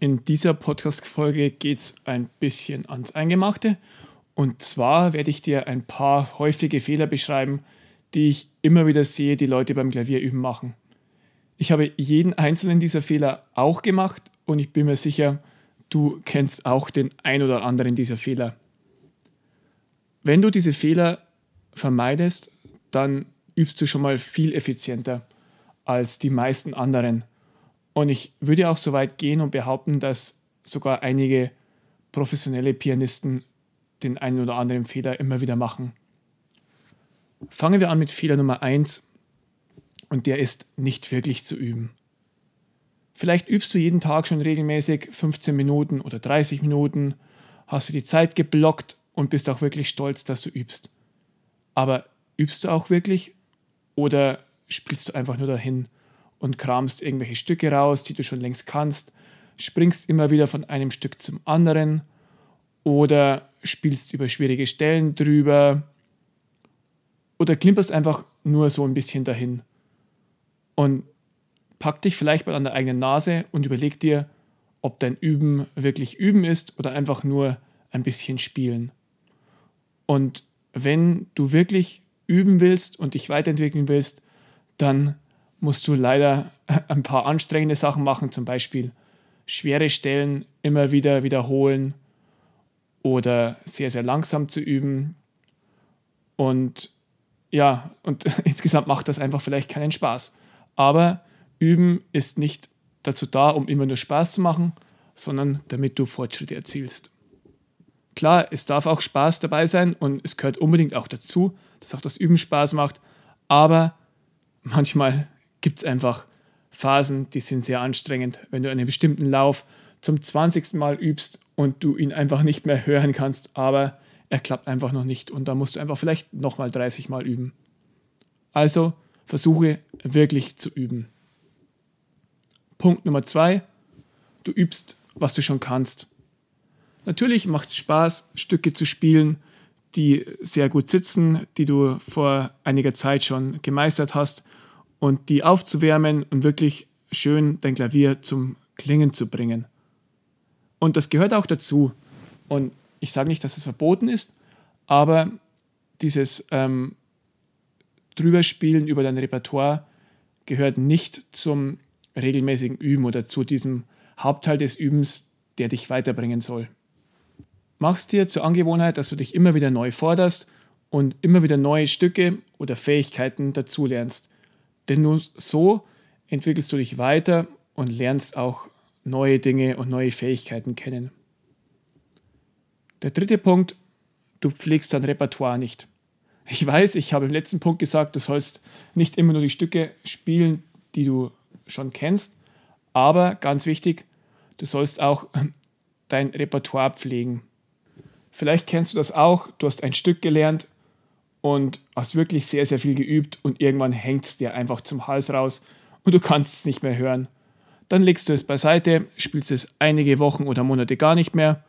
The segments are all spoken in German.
In dieser Podcast-Folge geht es ein bisschen ans Eingemachte. Und zwar werde ich dir ein paar häufige Fehler beschreiben, die ich immer wieder sehe, die Leute beim Klavierüben machen. Ich habe jeden einzelnen dieser Fehler auch gemacht und ich bin mir sicher, du kennst auch den ein oder anderen dieser Fehler. Wenn du diese Fehler vermeidest, dann übst du schon mal viel effizienter als die meisten anderen. Und ich würde auch so weit gehen und behaupten, dass sogar einige professionelle Pianisten den einen oder anderen Fehler immer wieder machen. Fangen wir an mit Fehler Nummer 1 und der ist nicht wirklich zu üben. Vielleicht übst du jeden Tag schon regelmäßig 15 Minuten oder 30 Minuten, hast du die Zeit geblockt und bist auch wirklich stolz, dass du übst. Aber übst du auch wirklich oder spielst du einfach nur dahin und kramst irgendwelche Stücke raus, die du schon längst kannst, springst immer wieder von einem Stück zum anderen oder spielst über schwierige Stellen drüber oder klimperst einfach nur so ein bisschen dahin. Und pack dich vielleicht mal an der eigenen Nase und überleg dir, ob dein Üben wirklich Üben ist oder einfach nur ein bisschen spielen. Und wenn du wirklich üben willst und dich weiterentwickeln willst, dann musst du leider ein paar anstrengende Sachen machen, zum Beispiel schwere Stellen immer wieder wiederholen oder sehr, sehr langsam zu üben. Und ja, und insgesamt macht das einfach vielleicht keinen Spaß. Aber üben ist nicht dazu da, um immer nur Spaß zu machen, sondern damit du Fortschritte erzielst. Klar, es darf auch Spaß dabei sein und es gehört unbedingt auch dazu, dass auch das Üben Spaß macht, aber manchmal gibt es einfach Phasen, die sind sehr anstrengend. Wenn du einen bestimmten Lauf zum 20. Mal übst und du ihn einfach nicht mehr hören kannst, aber er klappt einfach noch nicht und da musst du einfach vielleicht nochmal 30 Mal üben. Also versuche wirklich zu üben. Punkt Nummer zwei, du übst, was du schon kannst. Natürlich macht es Spaß, Stücke zu spielen, die sehr gut sitzen, die du vor einiger Zeit schon gemeistert hast und die aufzuwärmen und wirklich schön dein Klavier zum Klingen zu bringen. Und das gehört auch dazu. Und ich sage nicht, dass es verboten ist, aber dieses ähm, Drüberspielen über dein Repertoire gehört nicht zum regelmäßigen Üben oder zu diesem Hauptteil des Übens, der dich weiterbringen soll. Mach's dir zur Angewohnheit, dass du dich immer wieder neu forderst und immer wieder neue Stücke oder Fähigkeiten dazulernst. Denn nur so entwickelst du dich weiter und lernst auch neue Dinge und neue Fähigkeiten kennen. Der dritte Punkt, du pflegst dein Repertoire nicht. Ich weiß, ich habe im letzten Punkt gesagt, du sollst nicht immer nur die Stücke spielen, die du schon kennst, aber ganz wichtig, du sollst auch dein Repertoire pflegen. Vielleicht kennst du das auch, du hast ein Stück gelernt und hast wirklich sehr, sehr viel geübt und irgendwann hängt es dir einfach zum Hals raus und du kannst es nicht mehr hören. Dann legst du es beiseite, spielst es einige Wochen oder Monate gar nicht mehr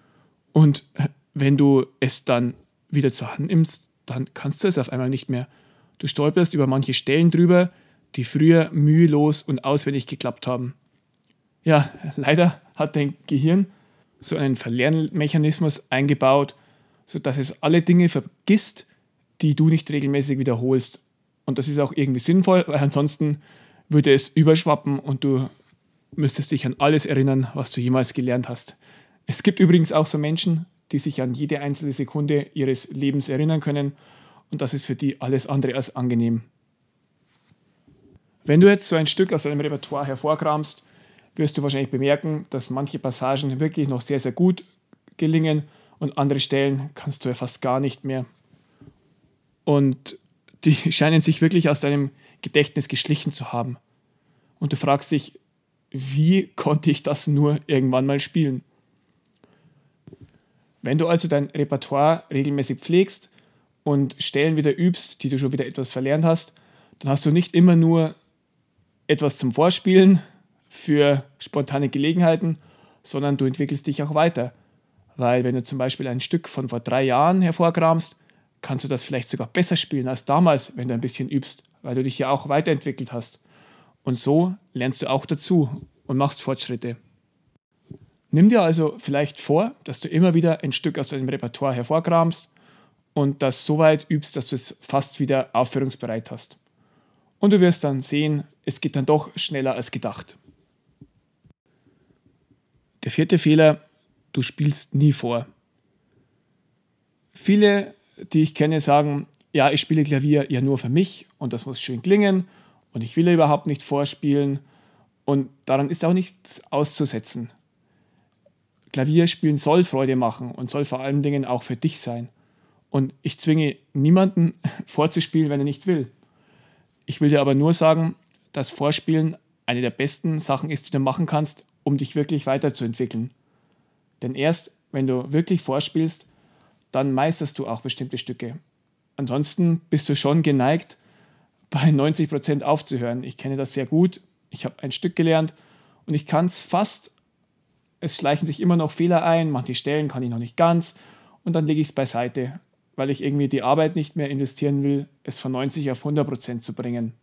und wenn du es dann wieder zur Hand nimmst, dann kannst du es auf einmal nicht mehr. Du stolperst über manche Stellen drüber, die früher mühelos und auswendig geklappt haben. Ja, leider hat dein Gehirn so einen Verlernmechanismus eingebaut, sodass es alle Dinge vergisst, die du nicht regelmäßig wiederholst. Und das ist auch irgendwie sinnvoll, weil ansonsten würde es überschwappen und du müsstest dich an alles erinnern, was du jemals gelernt hast. Es gibt übrigens auch so Menschen, die sich an jede einzelne Sekunde ihres Lebens erinnern können und das ist für die alles andere als angenehm. Wenn du jetzt so ein Stück aus deinem Repertoire hervorkramst, wirst du wahrscheinlich bemerken, dass manche Passagen wirklich noch sehr, sehr gut gelingen und andere Stellen kannst du ja fast gar nicht mehr. Und die scheinen sich wirklich aus deinem Gedächtnis geschlichen zu haben. Und du fragst dich, wie konnte ich das nur irgendwann mal spielen? Wenn du also dein Repertoire regelmäßig pflegst und Stellen wieder übst, die du schon wieder etwas verlernt hast, dann hast du nicht immer nur etwas zum Vorspielen für spontane Gelegenheiten, sondern du entwickelst dich auch weiter. Weil wenn du zum Beispiel ein Stück von vor drei Jahren hervorkramst, kannst du das vielleicht sogar besser spielen als damals, wenn du ein bisschen übst, weil du dich ja auch weiterentwickelt hast. Und so lernst du auch dazu und machst Fortschritte. Nimm dir also vielleicht vor, dass du immer wieder ein Stück aus deinem Repertoire hervorkramst und das so weit übst, dass du es fast wieder aufführungsbereit hast. Und du wirst dann sehen, es geht dann doch schneller als gedacht. Der vierte Fehler, du spielst nie vor. Viele, die ich kenne, sagen, ja, ich spiele Klavier ja nur für mich und das muss schön klingen und ich will ja überhaupt nicht vorspielen und daran ist auch nichts auszusetzen. Klavierspielen soll Freude machen und soll vor allen Dingen auch für dich sein. Und ich zwinge niemanden vorzuspielen, wenn er nicht will. Ich will dir aber nur sagen, dass Vorspielen eine der besten Sachen ist, die du machen kannst, um dich wirklich weiterzuentwickeln. Denn erst wenn du wirklich vorspielst, dann meisterst du auch bestimmte Stücke. Ansonsten bist du schon geneigt, bei 90 Prozent aufzuhören. Ich kenne das sehr gut. Ich habe ein Stück gelernt und ich kann es fast es schleichen sich immer noch Fehler ein, manche Stellen kann ich noch nicht ganz und dann lege ich es beiseite, weil ich irgendwie die Arbeit nicht mehr investieren will, es von 90 auf 100 Prozent zu bringen.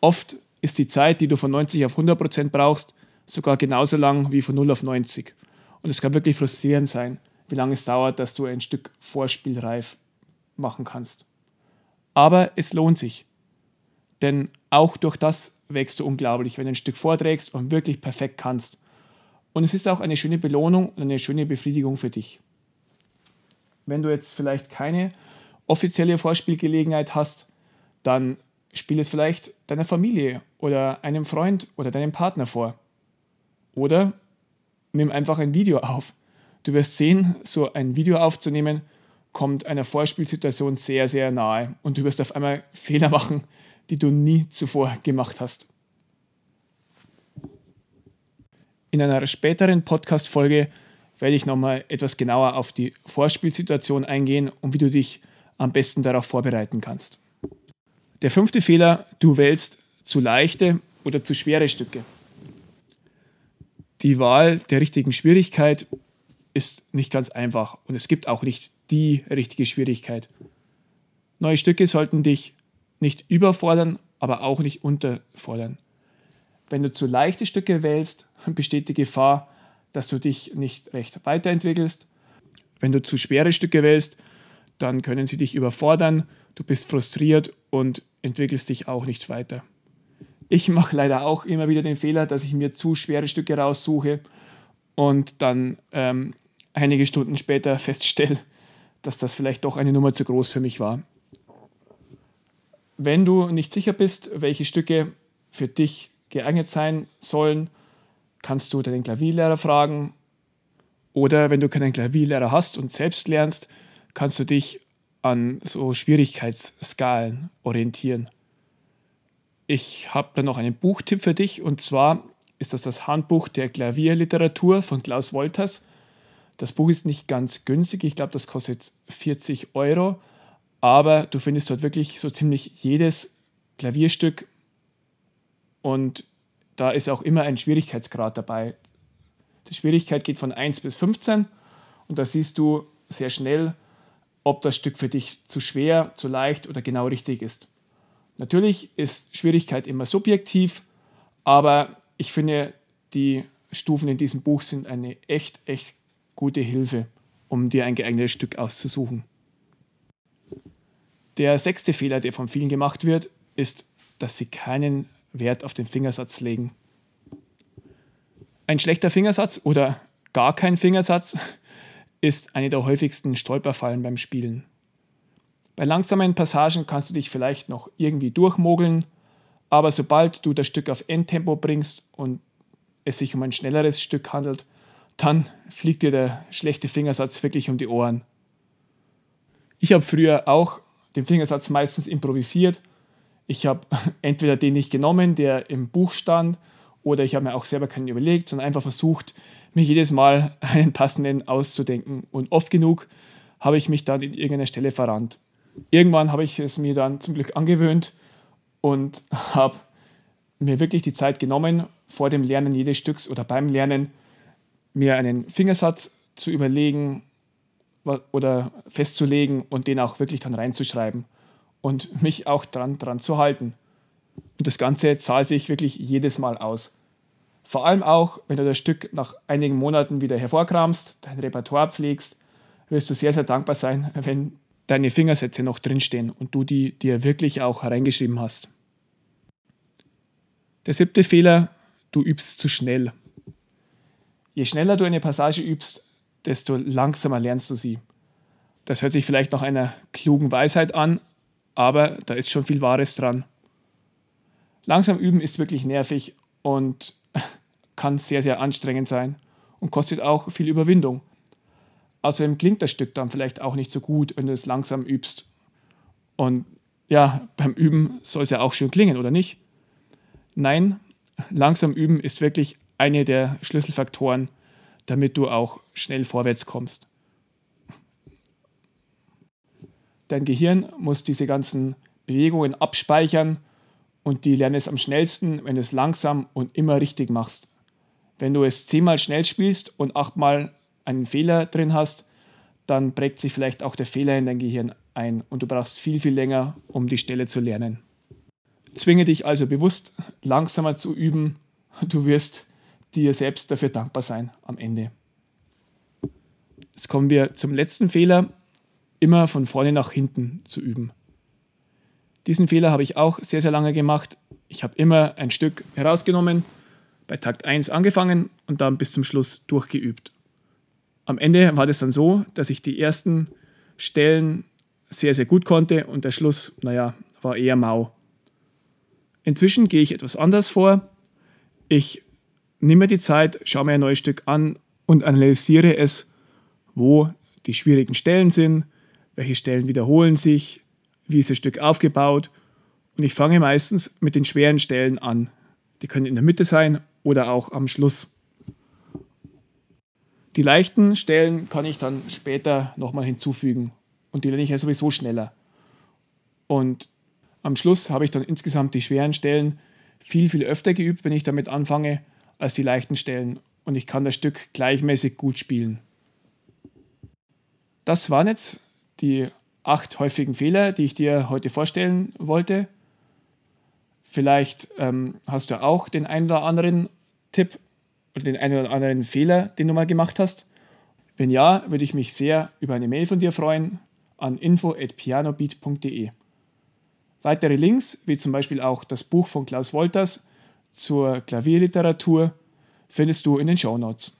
Oft ist die Zeit, die du von 90 auf 100 Prozent brauchst, sogar genauso lang wie von 0 auf 90. Und es kann wirklich frustrierend sein, wie lange es dauert, dass du ein Stück vorspielreif machen kannst. Aber es lohnt sich. Denn auch durch das wächst du unglaublich, wenn du ein Stück vorträgst und wirklich perfekt kannst. Und es ist auch eine schöne Belohnung und eine schöne Befriedigung für dich. Wenn du jetzt vielleicht keine offizielle Vorspielgelegenheit hast, dann spiel es vielleicht deiner Familie oder einem Freund oder deinem Partner vor. Oder nimm einfach ein Video auf. Du wirst sehen, so ein Video aufzunehmen kommt einer Vorspielsituation sehr, sehr nahe und du wirst auf einmal Fehler machen, die du nie zuvor gemacht hast. In einer späteren Podcast-Folge werde ich nochmal etwas genauer auf die Vorspielsituation eingehen und wie du dich am besten darauf vorbereiten kannst. Der fünfte Fehler, du wählst zu leichte oder zu schwere Stücke. Die Wahl der richtigen Schwierigkeit ist nicht ganz einfach und es gibt auch nicht die richtige Schwierigkeit. Neue Stücke sollten dich nicht überfordern, aber auch nicht unterfordern. Wenn du zu leichte Stücke wählst, besteht die Gefahr, dass du dich nicht recht weiterentwickelst. Wenn du zu schwere Stücke wählst, dann können sie dich überfordern, du bist frustriert und entwickelst dich auch nicht weiter. Ich mache leider auch immer wieder den Fehler, dass ich mir zu schwere Stücke raussuche und dann ähm, einige Stunden später feststelle, dass das vielleicht doch eine Nummer zu groß für mich war. Wenn du nicht sicher bist, welche Stücke für dich geeignet sein sollen, kannst du deinen Klavierlehrer fragen. Oder wenn du keinen Klavierlehrer hast und selbst lernst, kannst du dich an so Schwierigkeitsskalen orientieren. Ich habe da noch einen Buchtipp für dich und zwar ist das das Handbuch der Klavierliteratur von Klaus Wolters. Das Buch ist nicht ganz günstig, ich glaube, das kostet 40 Euro, aber du findest dort wirklich so ziemlich jedes Klavierstück und da ist auch immer ein Schwierigkeitsgrad dabei. Die Schwierigkeit geht von 1 bis 15 und da siehst du sehr schnell, ob das Stück für dich zu schwer, zu leicht oder genau richtig ist. Natürlich ist Schwierigkeit immer subjektiv, aber ich finde, die Stufen in diesem Buch sind eine echt, echt gute Hilfe, um dir ein geeignetes Stück auszusuchen. Der sechste Fehler, der von vielen gemacht wird, ist, dass sie keinen Wert auf den Fingersatz legen. Ein schlechter Fingersatz oder gar kein Fingersatz ist eine der häufigsten Stolperfallen beim Spielen. Bei langsamen Passagen kannst du dich vielleicht noch irgendwie durchmogeln, aber sobald du das Stück auf Endtempo bringst und es sich um ein schnelleres Stück handelt, dann fliegt dir der schlechte Fingersatz wirklich um die Ohren. Ich habe früher auch den Fingersatz meistens improvisiert ich habe entweder den nicht genommen, der im Buch stand, oder ich habe mir auch selber keinen überlegt, sondern einfach versucht, mir jedes Mal einen passenden auszudenken. Und oft genug habe ich mich dann in irgendeiner Stelle verrannt. Irgendwann habe ich es mir dann zum Glück angewöhnt und habe mir wirklich die Zeit genommen, vor dem Lernen jedes Stücks oder beim Lernen mir einen Fingersatz zu überlegen oder festzulegen und den auch wirklich dann reinzuschreiben und mich auch dran, dran zu halten. Und das Ganze zahlt sich wirklich jedes Mal aus. Vor allem auch, wenn du das Stück nach einigen Monaten wieder hervorkramst, dein Repertoire pflegst, wirst du sehr, sehr dankbar sein, wenn deine Fingersätze noch drinstehen und du die dir wirklich auch reingeschrieben hast. Der siebte Fehler, du übst zu schnell. Je schneller du eine Passage übst, desto langsamer lernst du sie. Das hört sich vielleicht nach einer klugen Weisheit an, aber da ist schon viel Wahres dran. Langsam üben ist wirklich nervig und kann sehr, sehr anstrengend sein und kostet auch viel Überwindung. Außerdem klingt das Stück dann vielleicht auch nicht so gut, wenn du es langsam übst. Und ja, beim Üben soll es ja auch schön klingen, oder nicht? Nein, langsam üben ist wirklich eine der Schlüsselfaktoren, damit du auch schnell vorwärts kommst. Dein Gehirn muss diese ganzen Bewegungen abspeichern und die lernen es am schnellsten, wenn du es langsam und immer richtig machst. Wenn du es zehnmal schnell spielst und achtmal einen Fehler drin hast, dann prägt sich vielleicht auch der Fehler in dein Gehirn ein und du brauchst viel, viel länger, um die Stelle zu lernen. Zwinge dich also bewusst langsamer zu üben. Du wirst dir selbst dafür dankbar sein am Ende. Jetzt kommen wir zum letzten Fehler, immer von vorne nach hinten zu üben. Diesen Fehler habe ich auch sehr, sehr lange gemacht. Ich habe immer ein Stück herausgenommen, bei Takt 1 angefangen und dann bis zum Schluss durchgeübt. Am Ende war das dann so, dass ich die ersten Stellen sehr, sehr gut konnte und der Schluss, naja, war eher mau. Inzwischen gehe ich etwas anders vor. Ich nehme mir die Zeit, schaue mir ein neues Stück an und analysiere es, wo die schwierigen Stellen sind, welche Stellen wiederholen sich, wie ist das Stück aufgebaut. Und ich fange meistens mit den schweren Stellen an. Die können in der Mitte sein oder auch am Schluss. Die leichten Stellen kann ich dann später nochmal hinzufügen und die lerne ich ja sowieso schneller. Und am Schluss habe ich dann insgesamt die schweren Stellen viel, viel öfter geübt, wenn ich damit anfange, als die leichten Stellen. Und ich kann das Stück gleichmäßig gut spielen. Das waren jetzt die acht häufigen Fehler, die ich dir heute vorstellen wollte. Vielleicht ähm, hast du auch den einen oder anderen Tipp oder den einen oder anderen Fehler, den du mal gemacht hast. Wenn ja, würde ich mich sehr über eine Mail von dir freuen an info@pianobeat.de. Weitere Links, wie zum Beispiel auch das Buch von Klaus Wolters zur Klavierliteratur, findest du in den Show Notes.